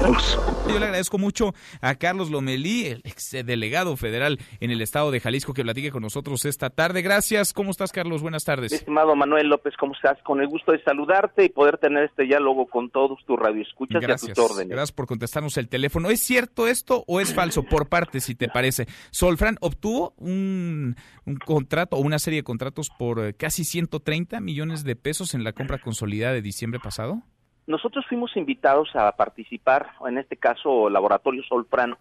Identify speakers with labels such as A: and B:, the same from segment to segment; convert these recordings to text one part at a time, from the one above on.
A: Yo le agradezco mucho a Carlos Lomelí, el ex delegado federal en el estado de Jalisco, que platique con nosotros esta tarde. Gracias. ¿Cómo estás, Carlos? Buenas tardes.
B: Estimado Manuel López, ¿cómo estás? Con el gusto de saludarte y poder tener este diálogo con todos tus radioescuchas
A: Gracias.
B: y a tus órdenes.
A: Gracias por contestarnos el teléfono. ¿Es cierto esto o es falso? Por parte, si te parece. Solfran obtuvo un, un contrato o una serie de contratos por eh, casi 130 millones de pesos en la compra consolidada de diciembre pasado.
B: Nosotros fuimos invitados a participar, en este caso Laboratorio Solfran.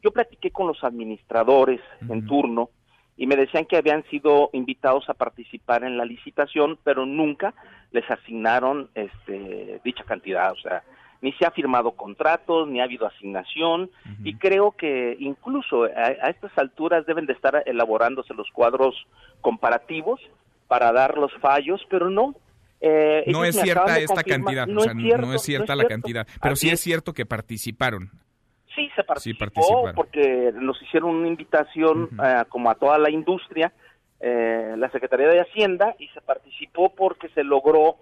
B: Yo platiqué con los administradores en turno y me decían que habían sido invitados a participar en la licitación, pero nunca les asignaron este, dicha cantidad, o sea, ni se ha firmado contratos, ni ha habido asignación, y creo que incluso a, a estas alturas deben de estar elaborándose los cuadros comparativos para dar los fallos, pero no. Eh,
A: No es cierta esta cantidad,
B: no
A: o sea,
B: es cierto,
A: no es cierta
B: no
A: la cantidad, pero
B: Así
A: sí es cierto que participaron.
B: Sí, se participó
A: participaron.
B: porque nos hicieron una invitación eh, como a toda la industria, eh, la Secretaría de Hacienda, y se participó porque se logró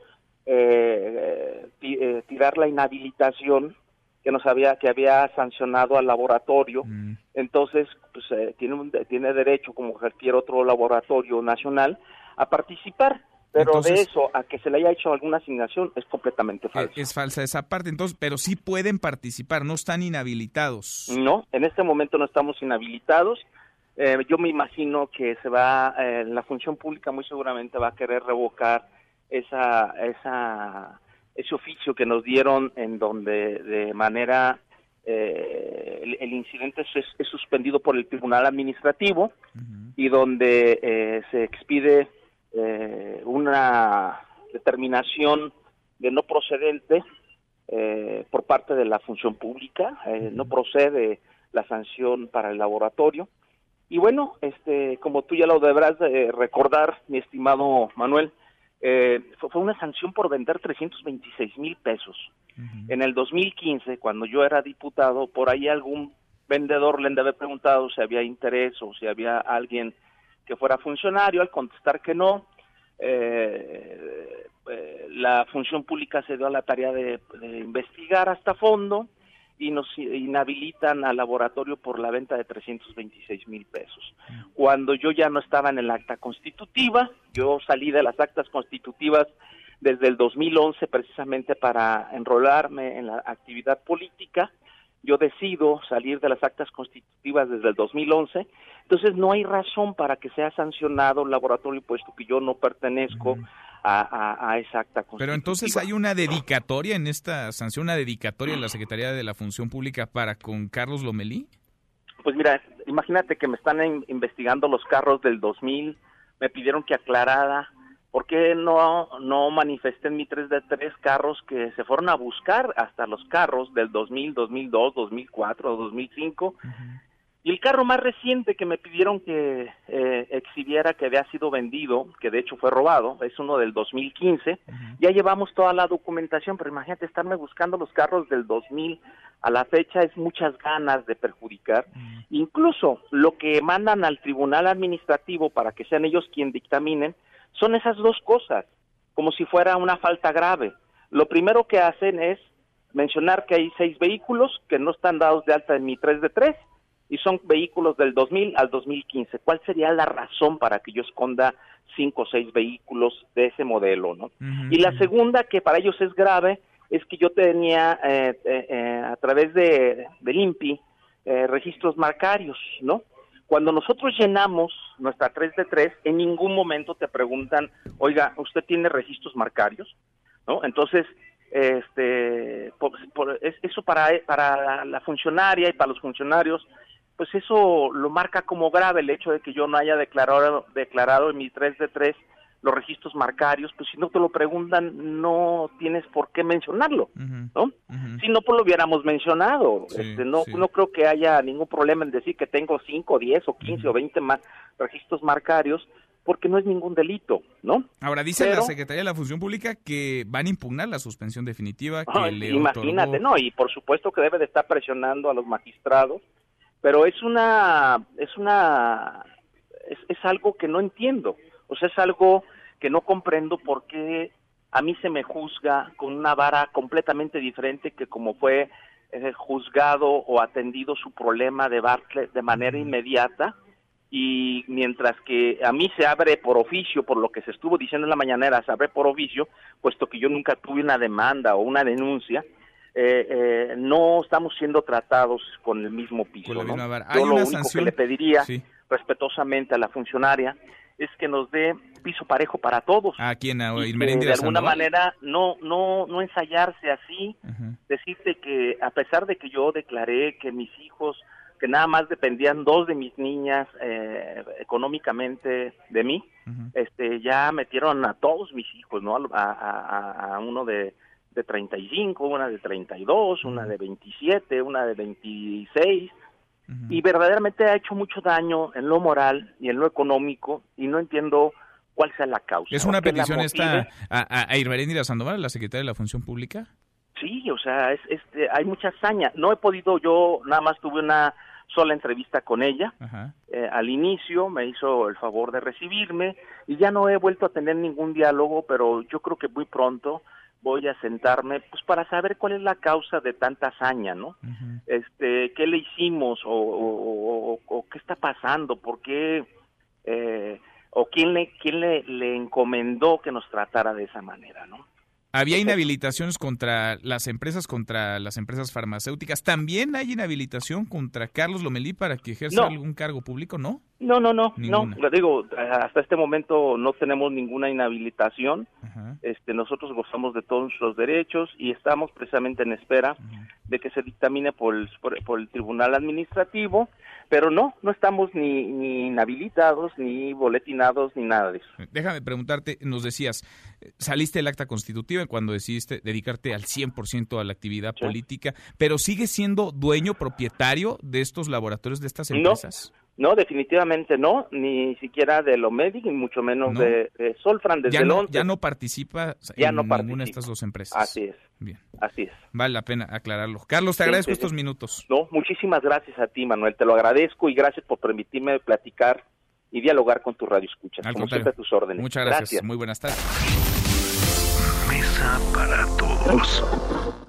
B: eh, eh, tirar la inhabilitación que nos había que había sancionado al laboratorio.
A: Mm.
B: Entonces, pues eh, tiene un- tiene derecho como cualquier otro laboratorio nacional a participar. Pero de eso a que se le haya hecho alguna asignación es completamente falso.
A: Es falsa esa parte, entonces, pero sí pueden participar, no están inhabilitados.
B: No, en este momento no estamos inhabilitados. Eh, yo me imagino que se va, eh, la función pública muy seguramente va a querer revocar esa, esa, ese oficio que nos dieron en donde de manera eh, el, el incidente es, es suspendido por el Tribunal Administrativo y donde eh, se expide eh, una determinación de no procedente eh, por parte de la función pública, eh, no procede la sanción para el laboratorio. Y bueno, este, como tú ya lo deberás de recordar, mi estimado Manuel, eh, fue, una sanción por vender 326 mil pesos. En el 2015, cuando yo era diputado, por ahí algún vendedor le haber preguntado si había interés o si había alguien que fuera funcionario, al contestar que no, eh, eh, la función pública se dio a la tarea de, de investigar hasta fondo y nos inhabilitan al laboratorio por la venta de 326 mil pesos. Cuando yo ya no estaba en el acta constitutiva, yo salí de las actas constitutivas desde el 2011 precisamente para enrolarme en la actividad política. Yo decido salir de las actas constitutivas desde el 2011, entonces no hay razón para que sea sancionado el laboratorio puesto que yo no pertenezco a, a- a esa acta constitutiva.
A: Pero entonces hay una dedicatoria en esta sanción, una dedicatoria en la Secretaría de la Función Pública para con Carlos Lomelí.
B: Pues mira, imagínate que me están in- investigando los carros del 2000, me pidieron que aclarara por qué no, no manifesté en mi 3 de 3 carros que se fueron a buscar hasta los carros del 2000, 2002, 2004, 2005. Y el carro más reciente que me pidieron que eh, exhibiera que había sido vendido, que de hecho fue robado, es uno del 2015. Ya llevamos toda la documentación, pero imagínate estarme buscando los carros del 2000 a la fecha es muchas ganas de perjudicar. Incluso lo que mandan al tribunal administrativo para que sean ellos quien dictaminen son esas dos cosas, como si fuera una falta grave. Lo primero que hacen es mencionar que hay seis vehículos que no están dados de alta en mi 3 de 3 y son vehículos del 2000 al 2015. ¿Cuál sería la razón para que yo esconda cinco o seis vehículos de ese modelo, no? Y la segunda, que para ellos es grave, es que yo tenía eh, eh, eh, a través de del INPI eh, registros marcarios, ¿no? Cuando nosotros llenamos nuestra 3 de 3, en ningún momento te preguntan, oiga, ¿usted tiene registros marcarios? ¿No? Entonces, este, por- por- es- eso para, para la funcionaria y para los funcionarios, pues eso lo marca como grave el hecho de que yo no haya declarado, declarado en mi 3 de 3 los registros marcarios, pues si no te lo preguntan, no tienes por qué mencionarlo, ¿no? Si no, pues lo hubiéramos mencionado.
A: Sí,
B: este, no,
A: sí.
B: no creo que haya ningún problema en decir que tengo 5, 10 o 15 o 20 más registros marcarios, porque no es ningún delito, ¿no?
A: Ahora dice
B: Pero-
A: la Secretaría de la Función Pública que van a impugnar la suspensión definitiva que le
B: imagínate,
A: otorgó-
B: no, y por supuesto que debe de estar presionando a los magistrados, pero es una, es una, es, es algo que no entiendo, o sea, es algo que no comprendo por qué a mí se me juzga con una vara completamente diferente que como fue eh, juzgado o atendido su problema de Bartlett de manera inmediata y mientras que a mí se abre por oficio, por lo que se estuvo diciendo en la mañanera, se abre por oficio, puesto que yo nunca tuve una demanda o una denuncia, eh, eh, no estamos siendo tratados con el mismo piso. ¿no? Yo lo único que le pediría respetuosamente a la funcionaria es que nos dé piso parejo para todos.
A: ¿A quién? ¿A
B: y de alguna manera no no no ensayarse así, decirte que a pesar de que yo declaré que mis hijos que nada más dependían dos de mis niñas eh, económicamente de mí, este ya metieron a todos mis hijos, ¿no? A, a, uno de, de 35, una de 32, una de 27, una de 26, y verdaderamente ha hecho mucho daño en lo moral y en lo económico, y no entiendo cuál sea la causa.
A: ¿Es una petición esta a, a Irmeréndira Sandoval, la secretaria de la Función Pública?
B: Sí, o sea, es, este, hay mucha hazaña. No he podido, yo nada más tuve una sola entrevista con ella. Eh, al inicio me hizo el favor de recibirme y ya no he vuelto a tener ningún diálogo, pero yo creo que muy pronto voy a sentarme pues para saber cuál es la causa de tanta hazaña, ¿no? Este, qué le hicimos o, qué está pasando, por qué eh, o quién le quién le, le encomendó que nos tratara de esa manera, ¿no?
A: Había inhabilitaciones contra las empresas, contra las empresas farmacéuticas. ¿También hay inhabilitación contra Carlos Lomelí para que ejerza algún cargo público, no?
B: No, no, no, no. Lo digo, hasta este momento no tenemos ninguna inhabilitación. Este, nosotros gozamos de todos los derechos y estamos precisamente en espera de que se dictamine por el, por, el Tribunal Administrativo, pero no, no estamos ni, ni inhabilitados, ni boletinados, ni nada de eso.
A: Déjame preguntarte, nos decías, saliste del acta constitutiva cuando decidiste dedicarte al 100% a la actividad política, pero ¿sigues siendo dueño, propietario de estos laboratorios, de estas empresas?
B: No, definitivamente no, ni siquiera de Lomedic, ni mucho menos de, Solfran desde
A: ya
B: no,
A: Ya no participa en ninguna de estas dos empresas.
B: Así es. Bien. Así es.
A: Vale la pena aclararlo. Carlos, te agradezco estos minutos.
B: No, muchísimas gracias a ti, Manuel. Te lo agradezco y gracias por permitirme platicar y dialogar con tu radio escuchas. como siempre a tus órdenes.
A: Muchas gracias. Muy buenas tardes.
C: Mesa para todos.